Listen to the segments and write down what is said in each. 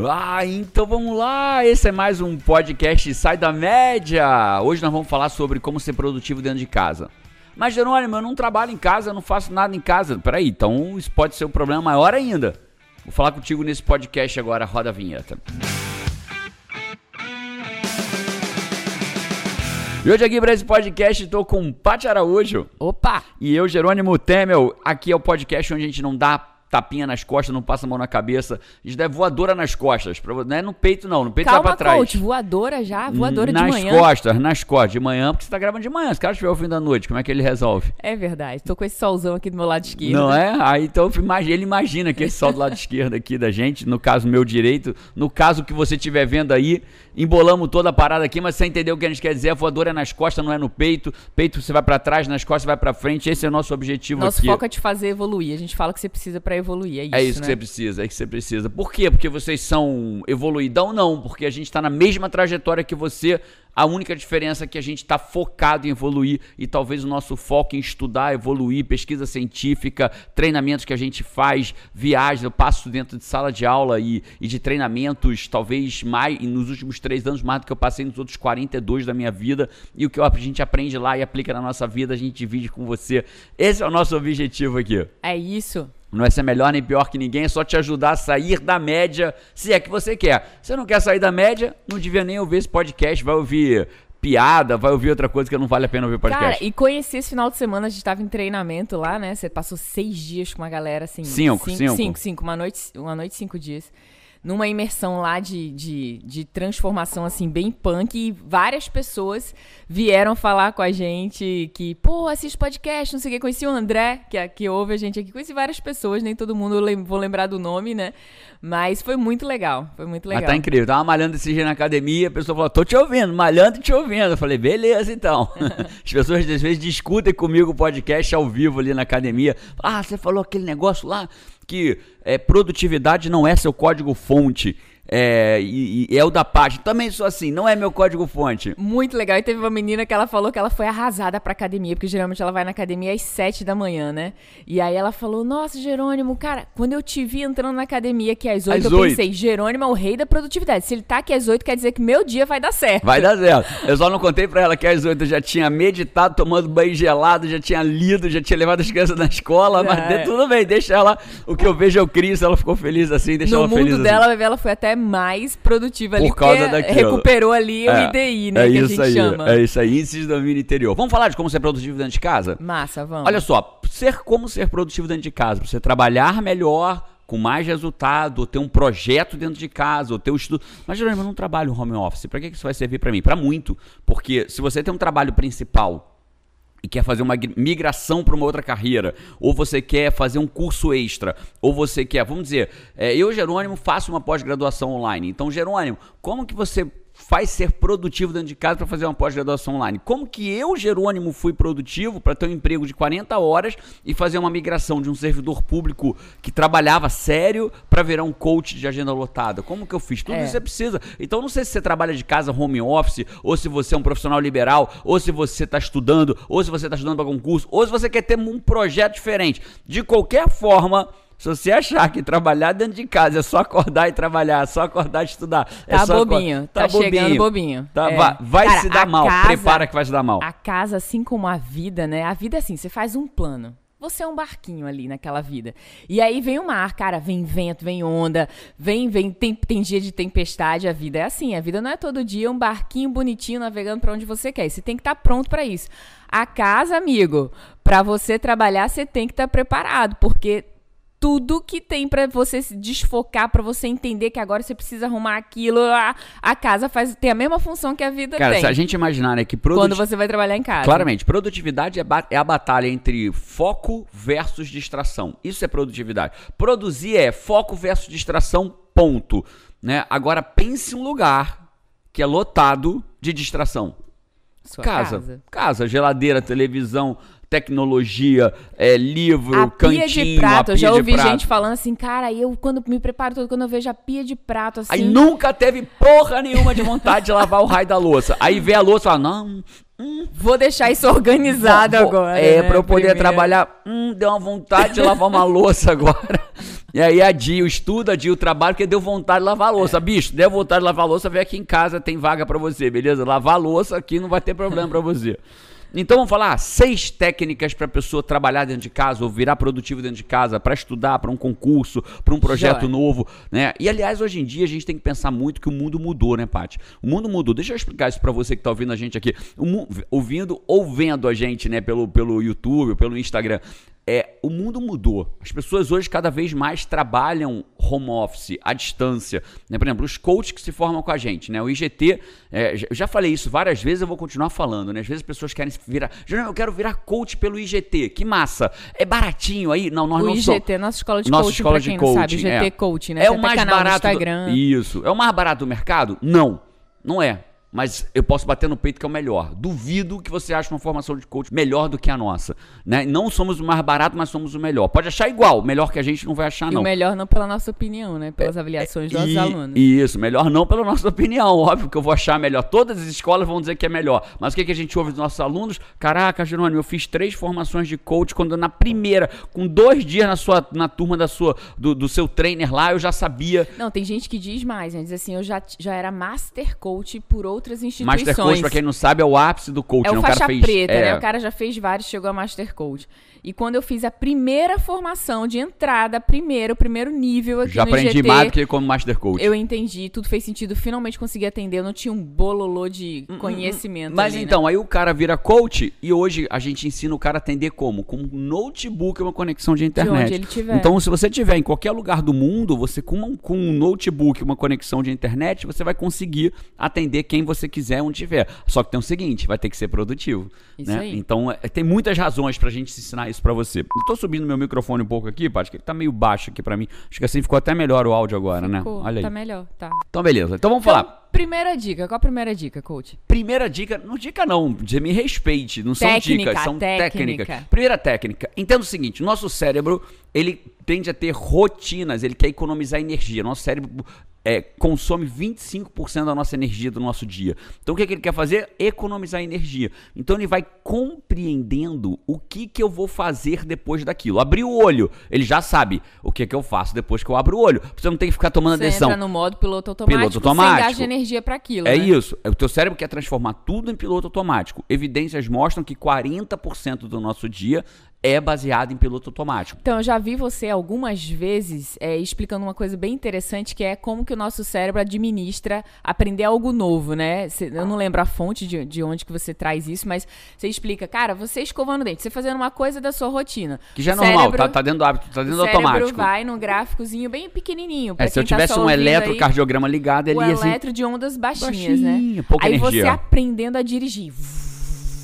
Ah, então vamos lá. Esse é mais um podcast Sai da Média. Hoje nós vamos falar sobre como ser produtivo dentro de casa. Mas, Jerônimo, eu não trabalho em casa, eu não faço nada em casa. Peraí, então isso pode ser um problema maior ainda. Vou falar contigo nesse podcast agora, roda a vinheta. E hoje aqui para esse podcast estou com Paty Araújo. Opa! E eu, Jerônimo Temel. Aqui é o podcast onde a gente não dá tapinha nas costas, não passa a mão na cabeça. Isso é voadora nas costas. Não é no peito, não. No peito Calma, vai pra trás. coach, voadora já? Voadora nas de manhã? Nas costas, nas costas. De manhã, porque você tá gravando de manhã. Se o cara estiver ouvindo à noite, como é que ele resolve? É verdade. Tô com esse solzão aqui do meu lado esquerdo. Não é? Aí então ele imagina que esse sol do lado esquerdo aqui da gente, no caso meu direito, no caso que você estiver vendo aí, embolamos toda a parada aqui, mas você entendeu o que a gente quer dizer? A voadora é nas costas, não é no peito. Peito você vai para trás, nas costas você vai para frente. Esse é o nosso objetivo nosso aqui. Nosso foco é te fazer evoluir. A gente fala que você precisa para evoluir. É isso. É isso né? que você precisa, é que você precisa. Por quê? Porque vocês são evoluidão? Não, porque a gente está na mesma trajetória que você. A única diferença é que a gente está focado em evoluir e talvez o nosso foco em estudar, evoluir, pesquisa científica, treinamentos que a gente faz, viagens, eu passo dentro de sala de aula e, e de treinamentos, talvez mais, nos últimos três anos, mais do que eu passei nos outros 42 da minha vida. E o que a gente aprende lá e aplica na nossa vida, a gente divide com você. Esse é o nosso objetivo aqui. É isso. Não é ser melhor nem pior que ninguém, é só te ajudar a sair da média, se é que você quer. Se você não quer sair da média, não devia nem ouvir esse podcast, vai ouvir piada, vai ouvir outra coisa que não vale a pena ouvir podcast. Cara, e conheci esse final de semana, a gente tava em treinamento lá, né? Você passou seis dias com uma galera, assim... Cinco, cinco. Cinco, cinco, cinco uma noite, uma noite, cinco dias numa imersão lá de, de, de, transformação, assim, bem punk. E várias pessoas vieram falar com a gente que, pô, assiste podcast, não sei o que. Conheci o André, que, que ouve a gente aqui. Conheci várias pessoas, nem todo mundo lem vou lembrar do nome, né? Mas foi muito legal, foi muito legal. Mas tá incrível. Tava malhando esse dia na academia, a pessoa falou, tô te ouvindo, malhando e te ouvindo. Eu falei, beleza, então. As pessoas, às vezes, discutem comigo o podcast ao vivo ali na academia. Ah, você falou aquele negócio lá que é, produtividade não é seu código fonte. É, e, e, é o da página. Também sou assim, não é meu código fonte. Muito legal. E teve uma menina que ela falou que ela foi arrasada pra academia, porque geralmente ela vai na academia às 7 da manhã, né? E aí ela falou: Nossa, Jerônimo, cara, quando eu te vi entrando na academia aqui às 8, às eu 8. pensei, Jerônimo é o rei da produtividade. Se ele tá aqui às 8, quer dizer que meu dia vai dar certo. Vai dar certo. Eu só não contei pra ela que às 8 eu já tinha meditado, tomando banho gelado, já tinha lido, já tinha levado as crianças na escola, mas é. tudo bem, deixa ela. O que eu vejo eu crio, se ela ficou feliz assim, deixa no ela feliz. No mundo assim. dela, ela foi até mais produtiva ali, Por causa daquilo. recuperou ali é, o IDI, né, é que isso a gente aí, chama. É isso aí, índice de domínio interior. Vamos falar de como ser produtivo dentro de casa? Massa, vamos. Olha só, ser como ser produtivo dentro de casa, pra você trabalhar melhor, com mais resultado, ou ter um projeto dentro de casa, ou ter um estudo. Mas geralmente eu não trabalho home office. Para que isso vai servir para mim? Para muito. Porque se você tem um trabalho principal e quer fazer uma migração para uma outra carreira, ou você quer fazer um curso extra, ou você quer, vamos dizer, é, eu, Jerônimo, faço uma pós-graduação online. Então, Jerônimo, como que você faz ser produtivo dentro de casa para fazer uma pós-graduação online. Como que eu, Jerônimo, fui produtivo para ter um emprego de 40 horas e fazer uma migração de um servidor público que trabalhava sério para virar um coach de agenda lotada? Como que eu fiz? Tudo é. isso você precisa. Então não sei se você trabalha de casa home office, ou se você é um profissional liberal, ou se você está estudando, ou se você está estudando para concurso, ou se você quer ter um projeto diferente. De qualquer forma, se você achar que trabalhar dentro de casa é só acordar e trabalhar, só acordar e estudar. É tá bobinho, tá, tá bobinho. chegando bobinho. Tá, é. Vai, vai Cara, se dar mal, casa, prepara que vai se dar mal. A casa, assim como a vida, né? A vida é assim, você faz um plano. Você é um barquinho ali naquela vida. E aí vem o mar, cara, vem vento, vem onda, vem, vem, tem, tem dia de tempestade, a vida é assim, a vida não é todo dia um barquinho bonitinho navegando para onde você quer. Você tem que estar tá pronto para isso. A casa, amigo, para você trabalhar, você tem que estar tá preparado, porque tudo que tem para você se desfocar, para você entender que agora você precisa arrumar aquilo. A, a, casa faz tem a mesma função que a vida Cara, tem. se a gente imaginar né, que produtividade. Quando você vai trabalhar em casa. Claramente, produtividade é, é, a batalha entre foco versus distração. Isso é produtividade. Produzir é foco versus distração, ponto. Né? Agora pense um lugar que é lotado de distração. Sua casa. Casa, casa geladeira, televisão, tecnologia, é, livro, a cantinho, pia de prato. Eu já ouvi gente falando assim, cara, eu quando me preparo todo, quando eu vejo a pia de prato assim. Aí nunca teve porra nenhuma de vontade de lavar o raio da louça. Aí vê a louça e fala, não. Hum, vou deixar isso organizado vou, agora. É, né, pra eu poder primeiro. trabalhar. Hum, deu uma vontade de lavar uma louça agora. E aí a Dio estuda, a Dio trabalha, porque deu vontade de lavar a louça. É. Bicho, deu vontade de lavar a louça, vem aqui em casa, tem vaga para você, beleza? Lavar a louça aqui não vai ter problema para você. Então vamos falar seis técnicas para a pessoa trabalhar dentro de casa ou virar produtivo dentro de casa, para estudar, para um concurso, para um projeto novo, né? E aliás, hoje em dia a gente tem que pensar muito que o mundo mudou, né, Paty? O mundo mudou. Deixa eu explicar isso para você que está ouvindo a gente aqui, ouvindo ou vendo a gente, né, pelo, pelo YouTube, pelo Instagram é, o mundo mudou. As pessoas hoje cada vez mais trabalham home office, à distância. Né? Por exemplo, os coaches que se formam com a gente. Né? O IGT, é, eu já falei isso várias vezes, eu vou continuar falando. Né? Às vezes as pessoas querem virar. eu quero virar coach pelo IGT. Que massa! É baratinho aí? Não, nós o não IGT, somos. nossa escola de nossa coaching, escola de coaching, sabe, IGT é. Coaching, né? É Você o mais barato. Do... Isso. É o mais barato do mercado? Não. Não é mas eu posso bater no peito que é o melhor. Duvido que você ache uma formação de coach melhor do que a nossa. Né? Não somos o mais barato, mas somos o melhor. Pode achar igual, melhor que a gente não vai achar, não. E o melhor não pela nossa opinião, né? Pelas é, avaliações dos e, alunos. Isso, melhor não pela nossa opinião. Óbvio que eu vou achar melhor. Todas as escolas vão dizer que é melhor. Mas o que, que a gente ouve dos nossos alunos? Caraca, Jerônimo, eu fiz três formações de coach quando na primeira, com dois dias na sua na turma da sua, do, do seu trainer lá, eu já sabia. Não, tem gente que diz mais, né? Diz assim, eu já, já era master coach por outras instituições. Master coach, pra quem não sabe, é o ápice do coach. É o né? faixa o fez, preta, é... né? O cara já fez vários, chegou a Master Coach. E quando eu fiz a primeira formação de entrada, primeiro, o primeiro nível aqui Já no aprendi IGT, mais do que como Master Coach. Eu entendi, tudo fez sentido, finalmente consegui atender, eu não tinha um bololô de hum, hum, hum. conhecimento. Mas ali, então, né? aí o cara vira coach e hoje a gente ensina o cara a atender como? Com um notebook e uma conexão de internet. De onde ele tiver. Então, se você tiver em qualquer lugar do mundo, você com um, com um notebook e uma conexão de internet, você vai conseguir atender quem você quiser onde tiver. Só que tem o seguinte, vai ter que ser produtivo. Isso né? aí. Então, é, tem muitas razões pra gente ensinar isso pra você. Estou subindo meu microfone um pouco aqui, Paty, que ele tá meio baixo aqui para mim. Acho que assim ficou até melhor o áudio agora, né? ficou, né? Olha aí. Tá melhor, tá. Então, beleza. Então vamos então, falar. Primeira dica. Qual a primeira dica, coach? Primeira dica, não dica não, você me respeite, não técnica, são dicas, são técnica. técnicas. Primeira técnica. Entenda o seguinte, nosso cérebro, ele tende a ter rotinas, ele quer economizar energia. Nosso cérebro é, consome 25% da nossa energia do nosso dia. Então o que, é que, ele quer fazer? Economizar energia. Então ele vai compreendendo o que, que eu vou fazer depois daquilo. Abrir o olho, ele já sabe o que, que eu faço depois que eu abro o olho. Você não tem que ficar tomando Você decisão. Entra no modo piloto automático, piloto automático. você gasta energia para aquilo. É né? isso. O teu cérebro quer transformar tudo em piloto automático. Evidências mostram que 40% do nosso dia é baseado em piloto automático. Então, eu já vi você algumas vezes é, explicando uma coisa bem interessante, que é como que o nosso cérebro administra aprender algo novo, né? Eu não lembro a fonte de, de onde que você traz isso, mas você explica, cara, você escovando o dente, você fazendo uma coisa da sua rotina. Que já é normal, cérebro, tá, tá dentro do hábito, tá dentro do automático. O cérebro vai num gráficozinho bem pequenininho. É, se eu tá tivesse tá um eletrocardiograma ligado, ele ia assim... O eletro de ondas baixinhas, né? baixinha, né? Pouca Aí energia. você aprendendo a dirigir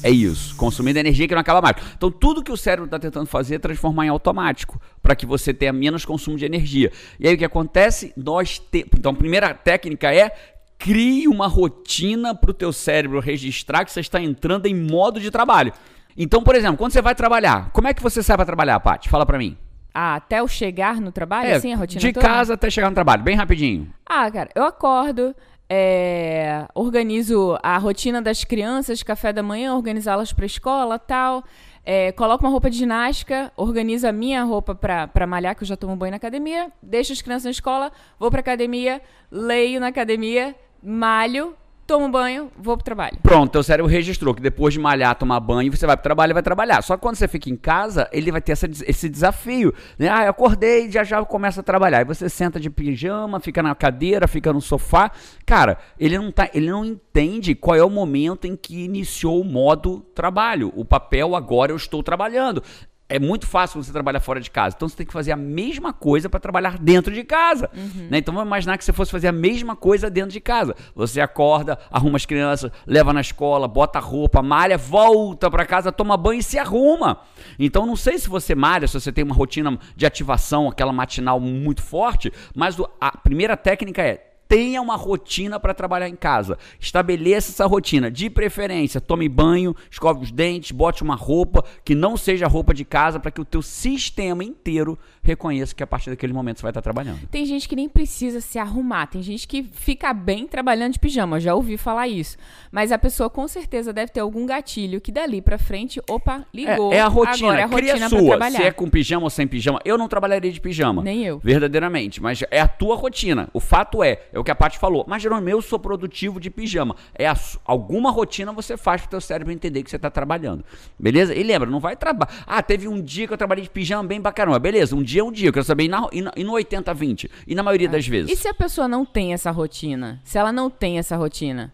é isso, consumindo energia que não acaba mais. Então, tudo que o cérebro está tentando fazer é transformar em automático, para que você tenha menos consumo de energia. E aí o que acontece? Nós te... Então, a primeira técnica é crie uma rotina para o teu cérebro registrar que você está entrando em modo de trabalho. Então, por exemplo, quando você vai trabalhar, como é que você sai para trabalhar, Paty? Fala para mim. Ah, até eu chegar no trabalho, é, assim, a rotina De toda? casa até chegar no trabalho, bem rapidinho. Ah, cara, eu acordo, é, organizo a rotina das crianças, café da manhã, organizá-las para escola, tal. É, coloco uma roupa de ginástica, organizo a minha roupa para malhar, que eu já tomo banho na academia, deixo as crianças na escola, vou para academia, leio na academia, malho, tomo banho, vou pro trabalho. Pronto, teu cérebro registrou que depois de malhar, tomar banho, você vai pro trabalho e vai trabalhar. Só que quando você fica em casa, ele vai ter essa, esse desafio. Né? Ah, eu acordei, já já começa a trabalhar. Aí você senta de pijama, fica na cadeira, fica no sofá. Cara, ele não, tá, ele não entende qual é o momento em que iniciou o modo trabalho. O papel agora eu estou trabalhando é muito fácil você trabalhar fora de casa. Então você tem que fazer a mesma coisa para trabalhar dentro de casa. Uhum. Né? Então vamos imaginar que você fosse fazer a mesma coisa dentro de casa. Você acorda, arruma as crianças, leva na escola, bota roupa, malha, volta para casa, toma banho e se arruma. Então não sei se você malha, se você tem uma rotina de ativação, aquela matinal muito forte, mas a primeira técnica é tenha uma rotina para trabalhar em casa. Estabeleça essa rotina. De preferência, tome banho, escove os dentes, bote uma roupa que não seja roupa de casa para que o teu sistema inteiro reconheça que a partir daquele momento você vai estar trabalhando. Tem gente que nem precisa se arrumar, tem gente que fica bem trabalhando de pijama, já ouvi falar isso. Mas a pessoa com certeza deve ter algum gatilho que dali pra frente, opa, ligou. É, é a rotina, agora é a rotina sua. trabalhar. Se é com pijama ou sem pijama, eu não trabalharia de pijama. Nem eu. Verdadeiramente, mas é a tua rotina. O fato é, é o que a Paty falou. Mas Jerônimo, eu sou produtivo de pijama. É a alguma rotina você faz pro teu cérebro entender que você tá trabalhando. Beleza? E lembra, não vai trabalhar. Ah, teve um dia que eu trabalhei de pijama bem bacana. Beleza, um dia é um dia. Eu quero saber e, na, e, na, e no 80-20. E na maioria das vezes. E se a pessoa não tem essa rotina? Se ela não tem essa rotina,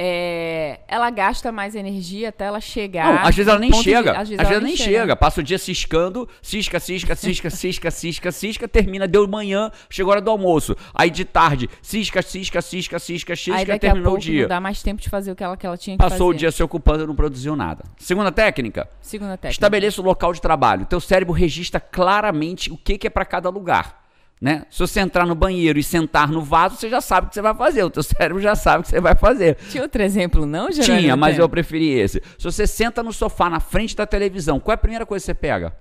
é, ela gasta mais energia até ela chegar. Não, às vezes ela nem ponto de- chega. às às vezes vezes, ela nem chega. Passa o dia ciscando, cisca, cisca, cisca, cisca, cisca, cisca, termina, deu manhã, chegou a hora do almoço. Aí de tarde, cisca, cisca, cisca, cisca, Aí cisca, daqui a terminou pouco o dia. não dá mais tempo de fazer o que ela, que ela tinha que fazer. Passou o dia se ocupando e não produziu nada. Segunda técnica, Segunda técnica. estabeleça o local de trabalho. Teu cérebro registra claramente o que, que é para cada lugar. Né? Se você entrar no banheiro e sentar no vaso, você já sabe o que você vai fazer. O teu cérebro já sabe o que você vai fazer. Tinha outro exemplo, não, Jerônimo? Tinha, mas eu preferi esse. Se você senta no sofá na frente da televisão, qual é a primeira coisa que você pega?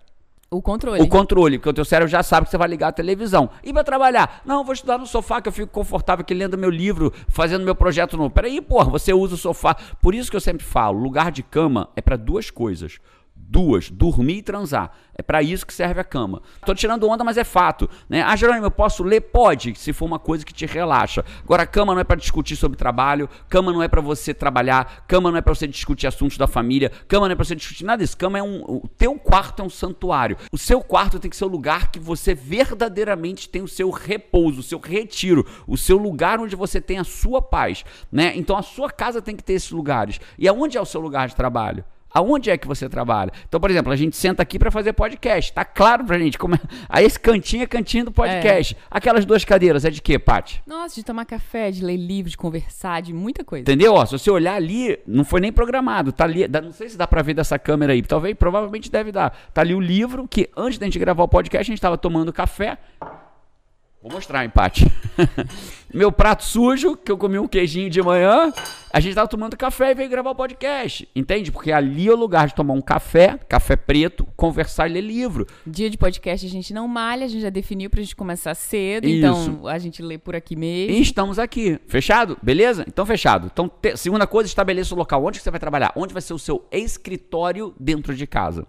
O controle. O controle, porque o teu cérebro já sabe que você vai ligar a televisão. E vai trabalhar? Não, vou estudar no sofá que eu fico confortável aqui lendo meu livro, fazendo meu projeto novo. Peraí, porra, você usa o sofá. Por isso que eu sempre falo, lugar de cama é para duas coisas. Duas, dormir e transar. É para isso que serve a cama. Tô tirando onda, mas é fato. Né? Ah, Jerônimo, eu posso ler? Pode, se for uma coisa que te relaxa. Agora, a cama não é para discutir sobre trabalho, cama não é para você trabalhar, cama não é para você discutir assuntos da família, cama não é para você discutir nada disso. Cama é um. O teu quarto é um santuário. O seu quarto tem que ser o lugar que você verdadeiramente tem o seu repouso, o seu retiro, o seu lugar onde você tem a sua paz. Né? Então a sua casa tem que ter esses lugares. E aonde é o seu lugar de trabalho? Aonde é que você trabalha? Então, por exemplo, a gente senta aqui para fazer podcast. Tá claro pra gente como é... Aí esse cantinho é cantinho do podcast. Aquelas duas cadeiras é de quê, Paty? Nossa, de tomar café, de ler livro, de conversar, de muita coisa. Entendeu? Ó, se você olhar ali, não foi nem programado. Tá ali, não sei se dá pra ver dessa câmera aí. Talvez, provavelmente deve dar. Tá ali o livro que antes da gente gravar o podcast a gente tava tomando café. Vou mostrar, empate. Meu prato sujo, que eu comi um queijinho de manhã, a gente tava tomando café e veio gravar o podcast. Entende? Porque ali é o lugar de tomar um café, café preto, conversar e ler livro. Dia de podcast a gente não malha, a gente já definiu pra gente começar cedo, Isso. então a gente lê por aqui mesmo. E estamos aqui. Fechado? Beleza? Então, fechado. Então, te- segunda coisa, estabeleça o local. Onde que você vai trabalhar? Onde vai ser o seu escritório dentro de casa?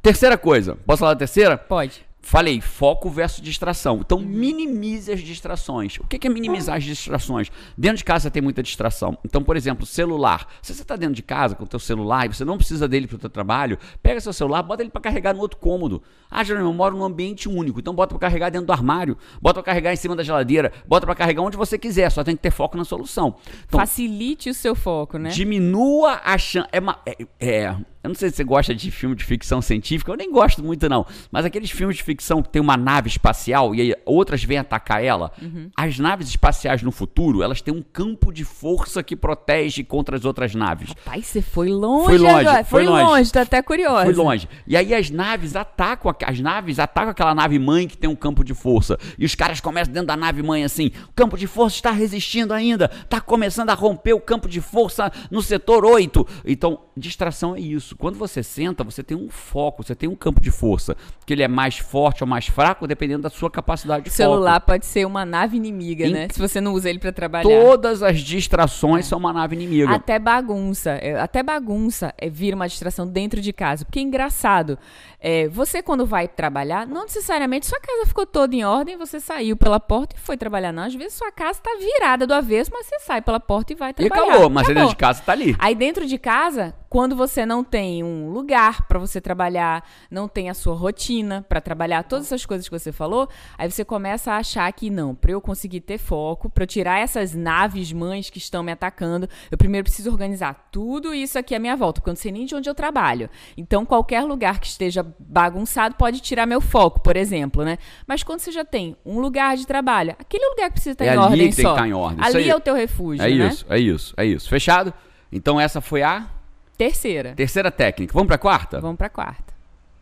Terceira coisa. Posso falar da terceira? Pode. Falei, foco versus distração. Então, minimize as distrações. O que é minimizar as distrações? Dentro de casa tem muita distração. Então, por exemplo, celular. Se você está dentro de casa com o teu celular e você não precisa dele para o teu trabalho, pega seu celular, bota ele para carregar no outro cômodo. Ah, Jerônimo, eu moro num ambiente único. Então, bota para carregar dentro do armário, bota para carregar em cima da geladeira, bota para carregar onde você quiser. Só tem que ter foco na solução. Então, Facilite o seu foco, né? Diminua a chance. É, uma- é, é- eu não sei se você gosta de filme de ficção científica, eu nem gosto muito, não. Mas aqueles filmes de ficção que tem uma nave espacial e outras vêm atacar ela. Uhum. As naves espaciais no futuro, elas têm um campo de força que protege contra as outras naves. Pai, você foi longe, Foi longe, agora. foi Foi longe. longe, tô até curiosa. Foi longe. E aí as naves atacam, as naves atacam aquela nave mãe que tem um campo de força. E os caras começam dentro da nave mãe assim: o campo de força está resistindo ainda, está começando a romper o campo de força no setor 8. Então, distração é isso. Quando você senta, você tem um foco, você tem um campo de força. Que ele é mais forte ou mais fraco, dependendo da sua capacidade de O celular foco. pode ser uma nave inimiga, Em- né? Se você não usa ele pra trabalhar. Todas as distrações são uma nave inimiga. Até bagunça. é, Até bagunça é, vira uma distração dentro de casa. Porque é engraçado. é, você, quando vai trabalhar, não necessariamente sua casa ficou toda em ordem, você saiu pela porta e foi trabalhar. Não, às vezes sua casa tá virada do avesso, mas você sai pela porta e vai E trabalhar. acabou, mas Acabou. dentro de casa tá ali. Aí dentro de casa, quando você não tem um lugar pra você trabalhar, não tem a sua rotina pra trabalhar, todas essas coisas que você falou, aí você começa a achar que não, pra eu conseguir ter foco, pra eu tirar essas naves mães que estão me atacando, eu primeiro preciso organizar tudo isso aqui à minha volta, porque eu não sei nem de onde eu trabalho. Então qualquer lugar que esteja bagunçado pode tirar meu foco, por exemplo, né? Mas quando você já tem um lugar de trabalho, aquele lugar que precisa estar É em ordem que tem que só. estar em ordem, Ali é o teu refúgio, É né? isso, é isso, é isso. Fechado? Então essa foi a Terceira. terceira técnica. Vamos pra quarta? Vamos pra quarta.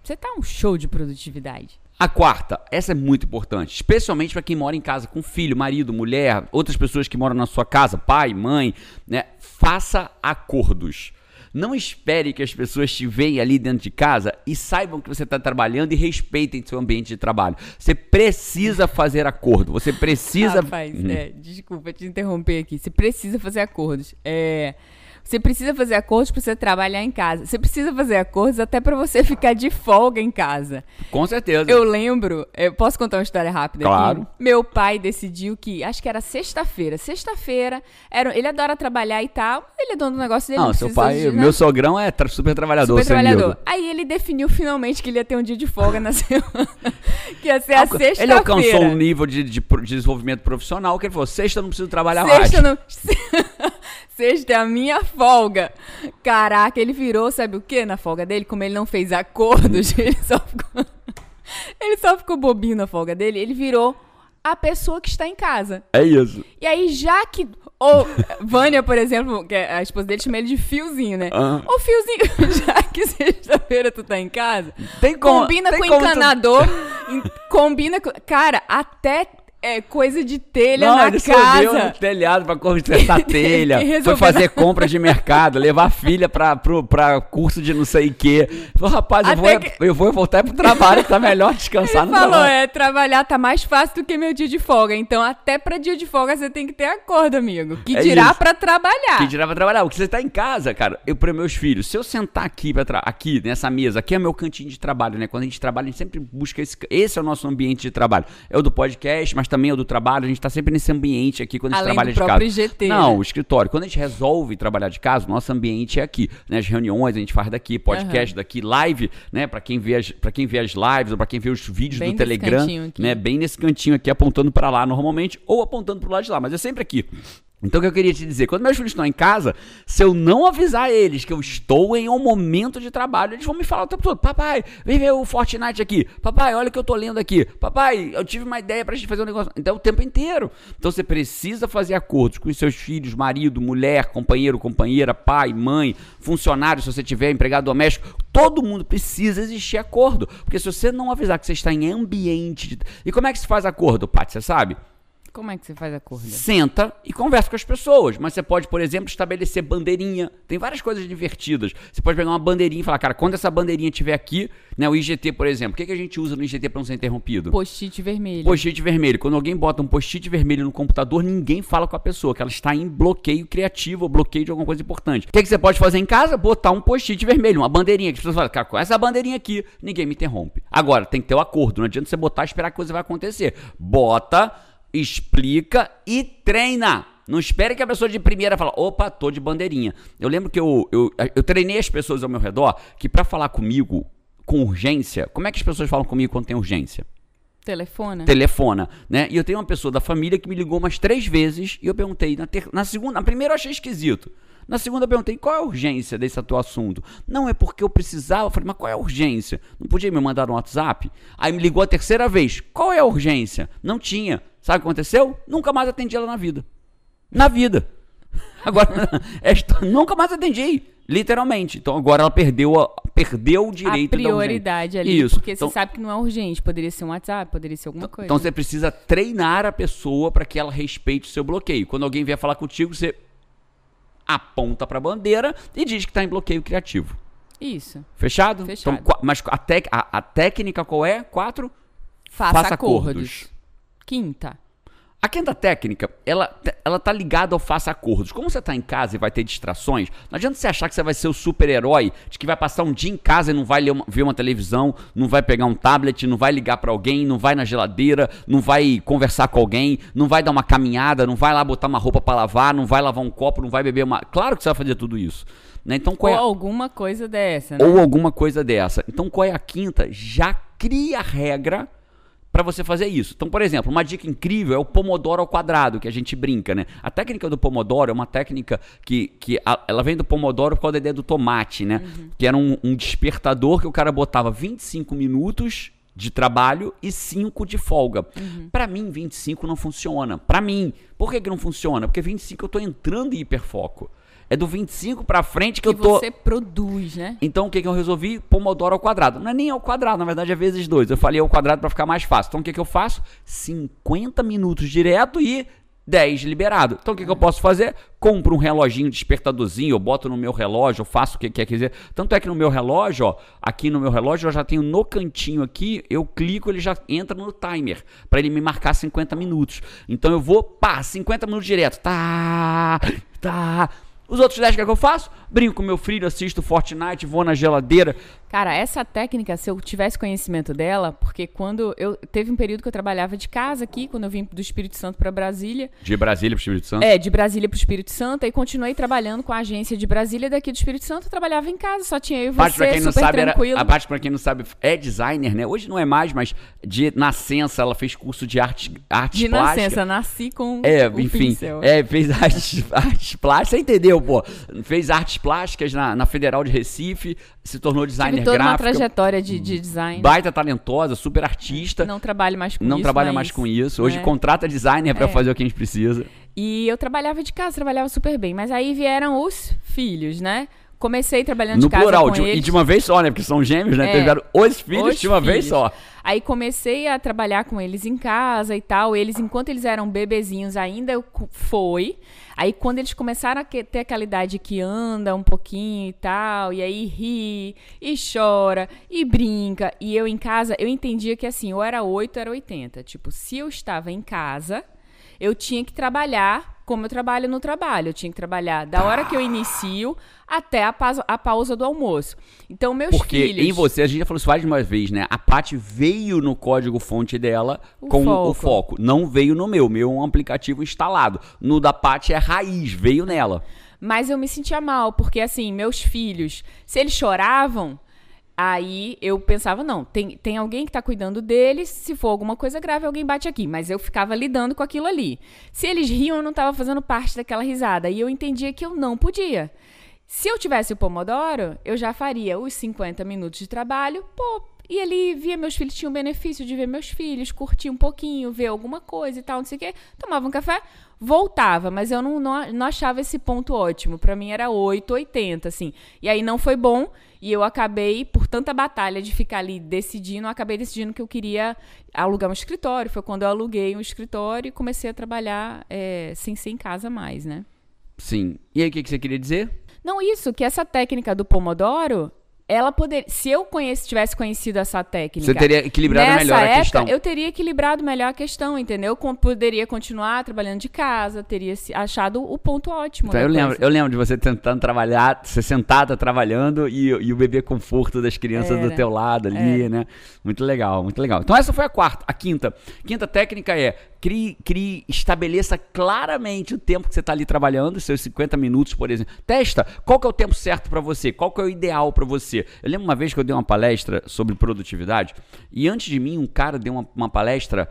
Você tá um show de produtividade. A quarta, essa é muito importante, especialmente para quem mora em casa com filho, marido, mulher, outras pessoas que moram na sua casa, pai, mãe, né? Faça acordos. Não espere que as pessoas te vejam ali dentro de casa e saibam que você está trabalhando e respeitem seu ambiente de trabalho. Você precisa fazer acordo. Você precisa. Rapaz, é, desculpa te interromper aqui. Você precisa fazer acordos. É. Você precisa fazer acordos para você trabalhar em casa. Você precisa fazer acordos até para você ficar de folga em casa. Com certeza. Eu lembro, eu posso contar uma história rápida Claro. aqui? Meu pai decidiu que, acho que era sexta-feira. Sexta-feira, era, ele adora trabalhar e tal. Ele é dono do negócio dele. Não, seu precisa pai, de, meu sogrão é tra- super trabalhador, Super seu trabalhador. Aí ele definiu finalmente que ele ia ter um dia de folga na semana. que ia ser a sexta-feira. Ele alcançou um nível de, de de desenvolvimento profissional que ele falou: sexta não preciso trabalhar Sexta, mais. não... Sexta é a minha folga. Caraca, ele virou, sabe o que na folga dele? Como ele não fez acordos, ele só ficou. ele só ficou bobinho na folga dele. Ele virou a pessoa que está em casa. É isso. E aí, já que. Ou, Vânia, por exemplo, que a esposa dele chama ele de fiozinho, né? Ah. Ô, fiozinho, já que sexta-feira tu tá em casa, Tem como- combina tem com tu- encanador, em- combina com. Cara, até é, coisa de telha Não, na ele casa. no telhado pra consertar telha. que Foi fazer compra de mercado, levar a filha pra, pro, pra curso de não sei o quê. Falou, rapaz, eu vou, é- que- eu vou voltar pro trabalho, que tá melhor descansar Ele no falou, trabalho. é, trabalhar tá mais fácil do que meu dia de folga. Então, até pra dia de folga você tem que ter acordo, amigo. Que É dirá isso. pra trabalhar. Que dirá pra trabalhar. Porque você tá em casa, cara. Eu, para meus filhos, se eu sentar aqui, pra aqui nessa mesa, aqui é meu cantinho de trabalho, né? Quando a gente trabalha, a gente sempre busca esse. Esse é o nosso ambiente de trabalho. É o do podcast, mas também é o do trabalho. A gente tá sempre nesse ambiente aqui quando a gente Além trabalha do de casa. próprio IGT, Não, né? o escritório. Quando a gente resolve trabalhar de casa, o nosso ambiente é aqui. Né? As reuniões a gente faz daqui, podcast daqui, live, né? Pra quem vê as, quem vê as lives ou pra quem vê os vídeos Bem do Telegram, né? Bem nesse cantinho aqui, apontando pra lá normalmente, ou apontando pro lado de lá, mas é sempre aqui. Então o que eu queria te dizer, quando meus filhos estão em casa, se eu não avisar eles que eu estou em um momento de trabalho, eles vão me falar o tempo todo, papai, vem ver o Fortnite aqui, papai, olha o que eu tô lendo aqui, papai, eu tive uma ideia pra gente fazer um negócio, então o tempo inteiro. Então você precisa fazer acordos com os seus filhos, marido, mulher, companheiro, companheira, pai, mãe, funcionário, se você tiver empregado doméstico, todo mundo precisa existir acordo, porque se você não avisar que você está em ambiente de... E como é que se faz acordo, Paty, você sabe? Como é que você faz acordo? Senta e conversa com as pessoas. Mas você pode, por exemplo, estabelecer bandeirinha. Tem várias coisas divertidas. Você pode pegar uma bandeirinha e falar, cara, quando essa bandeirinha estiver aqui, né, o IGT, por exemplo, o que, que a gente usa no IGT para não ser interrompido? Post-it vermelho. Post-it vermelho. Quando alguém bota um post-it vermelho no computador, ninguém fala com a pessoa, que ela está em bloqueio criativo ou bloqueio de alguma coisa importante. O que, que você pode fazer em casa? Botar um post-it vermelho, uma bandeirinha, que as pessoas falam, cara, com essa bandeirinha aqui, ninguém me interrompe. Agora, tem que ter o acordo, não adianta você botar e esperar que a coisa vai acontecer. Bota, explica e treina. Não espere que a pessoa de primeira fale, opa, tô de bandeirinha. Eu lembro que eu, eu, eu treinei as pessoas ao meu redor que para falar comigo com urgência, como é que as pessoas falam comigo quando tem urgência? Telefona? telefona, né? E eu tenho uma pessoa da família que me ligou umas três vezes e eu perguntei na, ter... na segunda, na primeira eu achei esquisito. Na segunda eu perguntei qual é a urgência desse teu assunto. Não é porque eu precisava, eu falei, mas qual é a urgência? Não podia me mandar um WhatsApp? Aí me ligou a terceira vez. Qual é a urgência? Não tinha. Sabe o que aconteceu? Nunca mais atendi ela na vida. Na vida. Agora, esta, nunca mais atendi. Literalmente. Então agora ela perdeu, a, perdeu o direito a prioridade da ali. Isso. Porque Então- você sabe que não é urgente. Poderia ser um WhatsApp, poderia ser alguma coisa. então você precisa treinar a pessoa para que ela respeite o seu bloqueio. Quando alguém vier falar contigo, você aponta para a bandeira e diz que está em bloqueio criativo. Isso. Fechado? Fechado. Então, mas a, tec- a- a técnica qual é? Quatro. Faça, Faça acordos. acordos. Quinta. A quinta técnica, ela, ela tá ligada ao faça acordos. Como você tá em casa e vai ter distrações, não adianta você achar que você vai ser o super-herói, de que vai passar um dia em casa e não vai uma- ver uma televisão, não vai pegar um tablet, não vai ligar pra alguém, não vai na geladeira, não vai conversar com alguém, não vai dar uma caminhada, não vai lá botar uma roupa pra lavar, não vai lavar um copo, não vai beber uma. Claro que você vai fazer tudo isso. Né? Então, qual Ou é a- alguma coisa dessa, né? ou alguma coisa dessa. Então, qual é a quinta? Já cria regra para você fazer isso. Então, por exemplo, uma dica incrível é o pomodoro ao quadrado, que a gente brinca, né? A técnica do pomodoro é uma técnica que, que a- ela vem do pomodoro por causa da ideia do tomate, né? Que era um, um despertador que o cara botava 25 minutos de trabalho e 5 de folga. Pra mim, 25 não funciona. Pra mim. Por que, que não funciona? Porque 25 eu tô entrando em hiperfoco. É do 25 pra frente que, que eu tô. você produz, né? Então o que, que eu resolvi? Pomodoro ao quadrado. Não é nem ao quadrado, na verdade é vezes dois. Eu falei ao quadrado para ficar mais fácil. Então o que, que eu faço? 50 minutos direto e 10 liberado. Então o que, que eu posso fazer? Compro um reloginho despertadorzinho, eu boto no meu relógio, eu faço o que quer dizer. Tanto é que no meu relógio, ó, aqui no meu relógio eu já tenho no cantinho aqui, eu clico, ele já entra no timer para ele me marcar 50 minutos. Então eu vou, pá, 50 minutos direto. Tá, tá. Os outros 10 que, é que eu faço? Brinco com meu filho, assisto Fortnite, vou na geladeira. Cara, essa técnica, se eu tivesse conhecimento dela, porque quando eu teve um período que eu trabalhava de casa aqui, quando eu vim do Espírito Santo para Brasília. De Brasília para o Espírito Santo? É, de Brasília para o Espírito Santo, aí continuei trabalhando com a agência de Brasília daqui do Espírito Santo, eu trabalhava em casa, só tinha eu e você, parte pra quem não sabe, tranquilo. Era, a parte para quem não sabe é designer, né? Hoje não é mais, mas de nascença ela fez curso de arte, arte de plástica. Nascença, nasci com É, enfim, pincel. é, fez arte, arte plástica, você entendeu, pô? Fez artes plásticas na, na Federal de Recife, se tornou designer toda gráfico. uma trajetória de, de, design. Baita talentosa, super artista. Não trabalha mais com não isso. Não trabalha mais com isso. Hoje é. contrata designer para é. fazer o que a gente precisa. E eu trabalhava de casa, trabalhava super bem. Mas aí vieram os filhos, né? Comecei trabalhando no de casa plural, com de, eles. E de uma vez só, né? Porque são gêmeos, né? É, Tiveram os filhos os de uma filhos. vez só. Aí comecei a trabalhar com eles em casa e tal. Eles, enquanto eles eram bebezinhos ainda, eu foi. Aí quando eles começaram a ter aquela idade que anda um pouquinho e tal, e aí ri, e chora, e brinca, e eu em casa, eu entendia que assim, ou era 8 ou era 80. Tipo, se eu estava em casa, eu tinha que trabalhar como eu trabalho no trabalho. Eu tinha que trabalhar da hora que eu inicio até a pausa, a pausa do almoço. Então, meus Porque filhos... em você, a gente já falou isso várias vezes, né? A Paty veio no código-fonte dela o com foco. o foco. Não veio no meu. Meu é um aplicativo instalado. No da Paty é raiz, veio nela. Mas eu me sentia mal, porque assim, meus filhos, se eles choravam, Aí eu pensava, não, tem, tem alguém que está cuidando deles, se for alguma coisa grave, alguém bate aqui. Mas eu ficava lidando com aquilo ali. Se eles riam, eu não estava fazendo parte daquela risada. E eu entendia que eu não podia. Se eu tivesse o Pomodoro, eu já faria os 50 minutos de trabalho, pô, e ali via meus filhos, tinha o benefício de ver meus filhos, curtir um pouquinho, ver alguma coisa e tal, não sei o quê. Tomava um café, voltava, mas eu não, não, não achava esse ponto ótimo. Para mim era 8, 80, assim. E aí não foi bom. E eu acabei, por tanta batalha de ficar ali decidindo, acabei decidindo que eu queria alugar um escritório. Foi quando eu aluguei um escritório e comecei a trabalhar é, sem ser em casa mais, né? Sim. E aí, o que, que você queria dizer? Não, isso, que essa técnica do Pomodoro, ela poderia. Se eu conhece, tivesse conhecido essa técnica. Você teria equilibrado nessa melhor época, a questão. Eu teria equilibrado melhor a questão, entendeu? Eu poderia continuar trabalhando de casa, teria achado o ponto ótimo. Então, eu, lembro, eu lembro de você tentando trabalhar, você sentada trabalhando e, e o bebê conforto das crianças do teu lado ali, né? Muito legal, muito legal. Então, essa foi a quarta. A quinta. Quinta técnica é crie, crie, estabeleça claramente o tempo que você está ali trabalhando, seus 50 minutos, por exemplo. Testa qual que é o tempo certo para você, qual que é o ideal para você. Eu lembro uma vez que eu dei uma palestra sobre produtividade e antes de mim um cara deu uma, uma palestra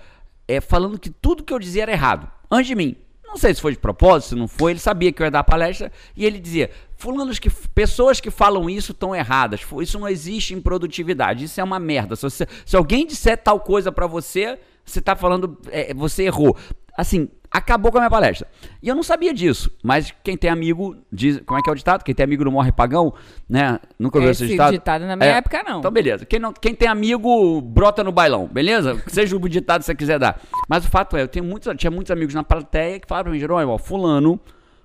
é, falando que tudo que eu dizia era errado. Antes de mim. Não sei se foi de propósito, se não foi, ele sabia que eu ia dar a palestra e ele dizia: fulanos que pessoas que falam isso estão erradas. Isso não existe em produtividade. Isso é uma merda. Se, você, se alguém disser tal coisa para você, você está falando, é, você errou. Assim, acabou com a minha palestra. E eu não sabia disso, mas quem tem amigo, diz, como é que é o ditado? Quem tem amigo não morre pagão, né? Nunca ouviu esse, esse ditado? ditado na minha é, época, não. Então, beleza. Quem, não, quem tem amigo, brota no bailão, beleza? Seja o ditado que você quiser dar. Mas o fato é, eu tenho muitos, tinha muitos amigos na plateia que falaram pra mim, Jerônimo, fulano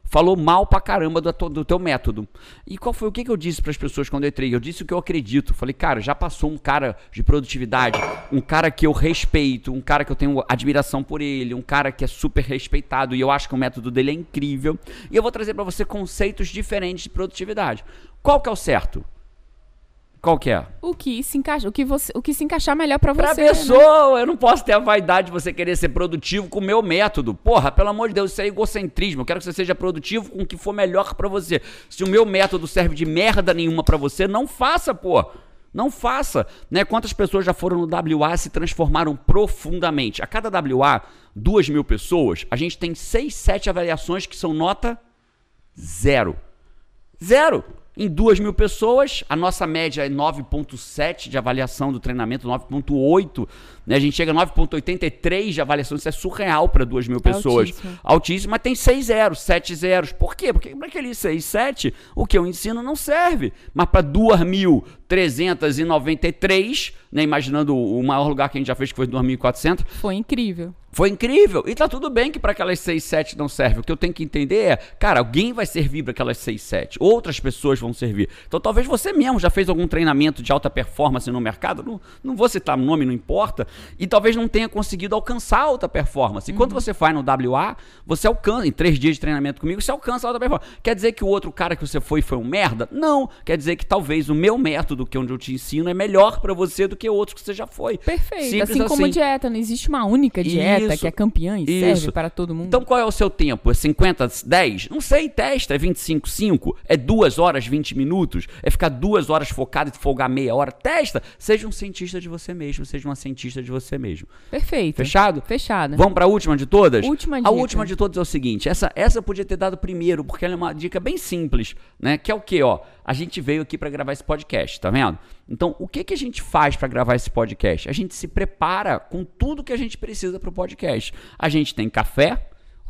falou mal pra caramba do, do teu método. E qual foi o que, que eu disse para as pessoas quando eu entrei? Eu disse o que eu acredito. Falei, cara, já passou um cara de produtividade, um cara que eu respeito, um cara que eu tenho admiração por ele, um cara que é super respeitado e eu acho que o método dele é incrível. E eu vou trazer para você conceitos diferentes de produtividade. Qual que é o certo? Qual que é? O que se encaixa, o que você, o que se encaixar melhor para você. Pra pessoa, né? eu não posso ter a vaidade de você querer ser produtivo com o meu método. Porra, pelo amor de Deus, isso é egocentrismo. Eu quero que você seja produtivo com o que for melhor para você. Se o meu método serve de merda nenhuma para você, não faça, pô. Não faça, né? Quantas pessoas já foram no WA e se transformaram profundamente? A cada WA, duas mil pessoas, a gente tem seis, sete avaliações que são nota zero. Zero. Em 2 mil pessoas, a nossa média é 9,7 de avaliação do treinamento, 9,8. Né? A gente chega a 9,83 de avaliação, isso é surreal para 2 mil pessoas. Altíssimo. Altíssimo, mas tem 6 zeros, 7 zeros. Por quê? Porque para aquele 6, 7, o que eu ensino não serve. Mas para 2 mil, 393, né, imaginando o maior lugar que a gente já fez, que foi 2.400. Foi incrível. Foi incrível. E tá tudo bem que para aquelas 6, 7 não serve. O que eu tenho que entender é, cara, alguém vai servir para aquelas 6, 7. Outras pessoas vão servir. Então talvez você mesmo já fez algum treinamento de alta performance no mercado. Não, não vou citar nome, não importa. E talvez não tenha conseguido alcançar alta performance. E quando uhum. você faz no WA, você alcança, em três dias de treinamento comigo, você alcança alta performance. Quer dizer que o outro cara que você foi foi um merda? Não. Quer dizer que talvez o meu método, que é onde eu te ensino, é melhor para você do que o outro que você já foi. Perfeito. Simples assim, assim como dieta, não existe uma única dieta Isso. que é campeã e Isso. serve para todo mundo. Então qual é o seu tempo? É 50, 10? Não sei, testa. É 25, 5? É 2 horas, 20 minutos? É ficar 2 horas focado e folgar meia hora? Testa. Seja um cientista de você mesmo, seja uma cientista de você mesmo. Perfeito. Fechado? Fechado. Vamos para a última de todas? Última dica. A última de todas é o seguinte, essa, essa eu podia ter dado primeiro, porque ela é uma dica bem simples, né? Que é o quê, ó? A gente veio aqui para gravar esse podcast, tá vendo? Então, o que, que a gente faz para gravar esse podcast? A gente se prepara com tudo que a gente precisa para o podcast. A gente tem café,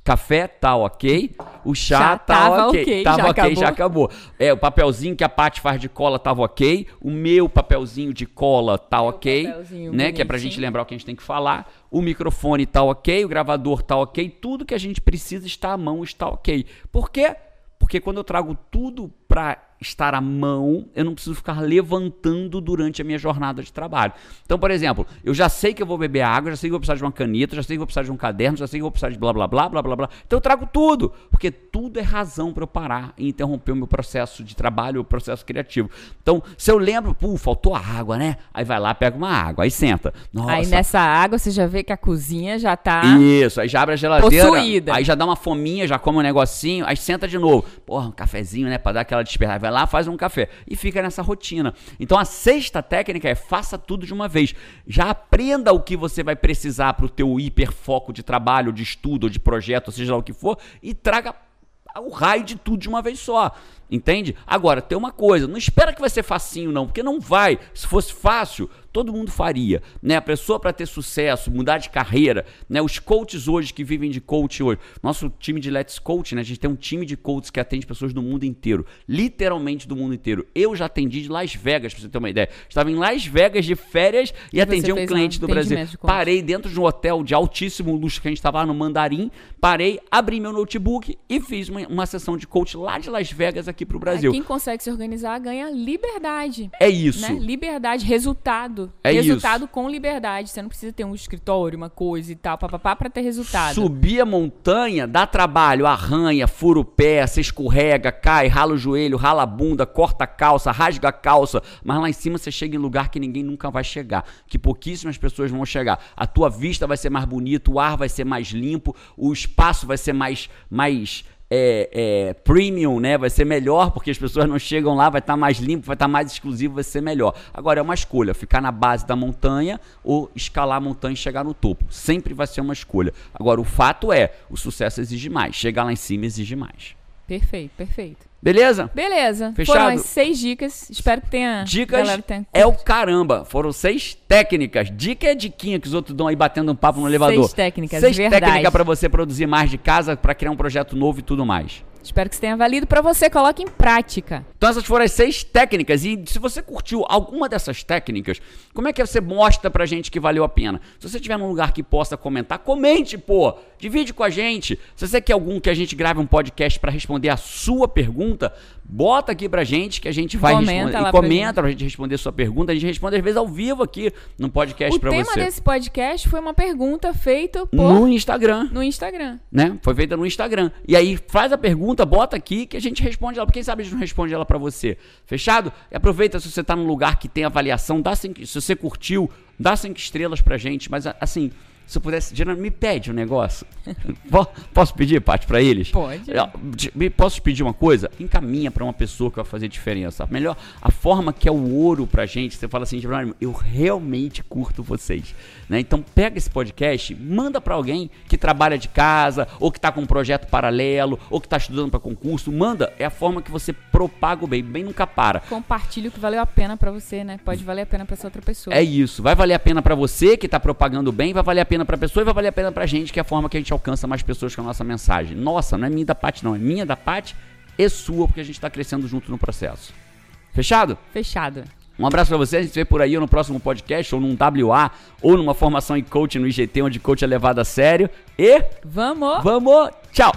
café tá ok, o chá já tá ok, okay, tava já ok, acabou. já acabou. É, o papelzinho que a Paty faz de cola tava ok, o meu papelzinho de cola tá meu ok, né, bonitinho. que é pra gente lembrar o que a gente tem que falar. O microfone tá ok, o gravador tá ok, tudo que a gente precisa está à mão, está ok. Por quê? Porque quando eu trago tudo para estar à mão, eu não preciso ficar levantando durante a minha jornada de trabalho. Então, por exemplo, eu já sei que eu vou beber água, já sei que vou precisar de uma caneta, já sei que vou precisar de um caderno, já sei que vou precisar de blá blá blá blá blá blá. Então eu trago tudo, porque tudo é razão para eu parar e interromper o meu processo de trabalho, o processo criativo. Então, se eu lembro, pô, faltou água, né? Aí vai lá, pega uma água, aí senta. Nossa. Aí nessa água você já vê que a cozinha já tá Isso, aí já abre a geladeira, possuída. aí já dá uma fominha, já come um negocinho, aí senta de novo. Porra, um cafezinho, né, para dar aquela despertar. Vai lá, faz um café e fica nessa rotina. Então a sexta técnica é faça tudo de uma vez. Já aprenda o que você vai precisar para o teu hiperfoco de trabalho, de estudo, de projeto, seja lá o que for, e traga o raio de tudo de uma vez só. Entende? Agora, tem uma coisa, não espera que vai ser facinho não, porque não vai. Se fosse fácil, todo mundo faria, né? A pessoa para ter sucesso, mudar de carreira, né? Os coaches hoje que vivem de coach hoje, nosso time de Let's Coach, né? A gente tem um time de coaches que atende pessoas do mundo inteiro, literalmente do mundo inteiro. Eu já atendi de Las Vegas, para você ter uma ideia. Estava em Las Vegas de férias e, e atendi um cliente um do Brasil. Parei dentro de um hotel de altíssimo luxo que a gente estava lá no Mandarim, parei, abri meu notebook e fiz uma, uma sessão de coach lá de Las Vegas aqui para o Brasil. É, quem consegue se organizar ganha liberdade. É isso. Né? Liberdade, resultado. É resultado isso. com liberdade. Você não precisa ter um escritório, uma coisa e tal, papapá, pra ter resultado. Subir a montanha dá trabalho, arranha, fura o pé, você escorrega, cai, rala o joelho, rala a bunda, corta a calça, rasga a calça, mas lá em cima você chega em lugar que ninguém nunca vai chegar, que pouquíssimas pessoas vão chegar. A tua vista vai ser mais bonita, o ar vai ser mais limpo, o espaço vai ser mais mais é, é, premium, né? Vai ser melhor porque as pessoas não chegam lá, vai estar tá mais limpo, vai estar tá mais exclusivo, vai ser melhor. Agora é uma escolha, ficar na base da montanha ou escalar a montanha e chegar no topo. Sempre vai ser uma escolha. Agora o fato é, o sucesso exige mais, chegar lá em cima exige mais. Perfeito, perfeito. Beleza? Beleza. Fechado? Foram as seis dicas. Espero que tenha. Dicas tenha... é o caramba. Foram seis técnicas. Dica é diquinha que os outros dão aí batendo um papo no elevador. Seis técnicas, Seis técnicas para você produzir mais de casa, para criar um projeto novo e tudo mais. Espero que você tenha valido para você. Coloque em prática. Então essas foram as seis técnicas. E se você curtiu alguma dessas técnicas, como é que você mostra pra gente que valeu a pena? Se você tiver num lugar que possa comentar, comente, pô. Divide com a gente. Se você quer algum que a gente grave um podcast para responder a sua pergunta, bota aqui pra gente que a gente vai comenta responder. E comenta pra, pra gente responder a sua pergunta. A gente responde às vezes ao vivo aqui no podcast o pra você. O tema desse podcast foi uma pergunta feita por... No Instagram. No Instagram. Né? Foi feita no Instagram. E aí faz a pergunta, bota aqui que a gente responde ela. Porque quem sabe a gente não responde ela para você. Fechado? E aproveita se você tá num lugar que tem avaliação, dá cinco, se você curtiu, dá cinco estrelas pra gente. Mas assim se eu pudesse, Geraldo, me pede um negócio. Posso pedir, Paty, para eles? Pode. Posso pedir uma coisa? Encaminha para uma pessoa que vai fazer diferença. Melhor, a forma que é o ouro pra gente, você fala assim, Geraldo, eu realmente curto vocês. Né? Então pega esse podcast, manda para alguém que trabalha de casa, ou que está com um projeto paralelo, ou que está estudando para concurso. Manda, é a forma que você propaga o bem. Bem nunca para. Compartilhe o que valeu a pena para você, né? Pode valer a pena para essa outra pessoa. É isso. Vai valer a pena para você que está propagando bem, vai valer a pena pena para a pessoa e vai valer a pena para a gente, que é a forma que a gente alcança mais pessoas com a nossa mensagem. Nossa, não é minha da parte não, é minha da parte e sua, porque a gente está crescendo junto no processo. Fechado? Fechado. Um abraço pra você, a gente se vê por aí ou no próximo podcast, ou num WA, ou numa formação em coach no IGT, onde coach é levado a sério. E Vamos! vamos, tchau!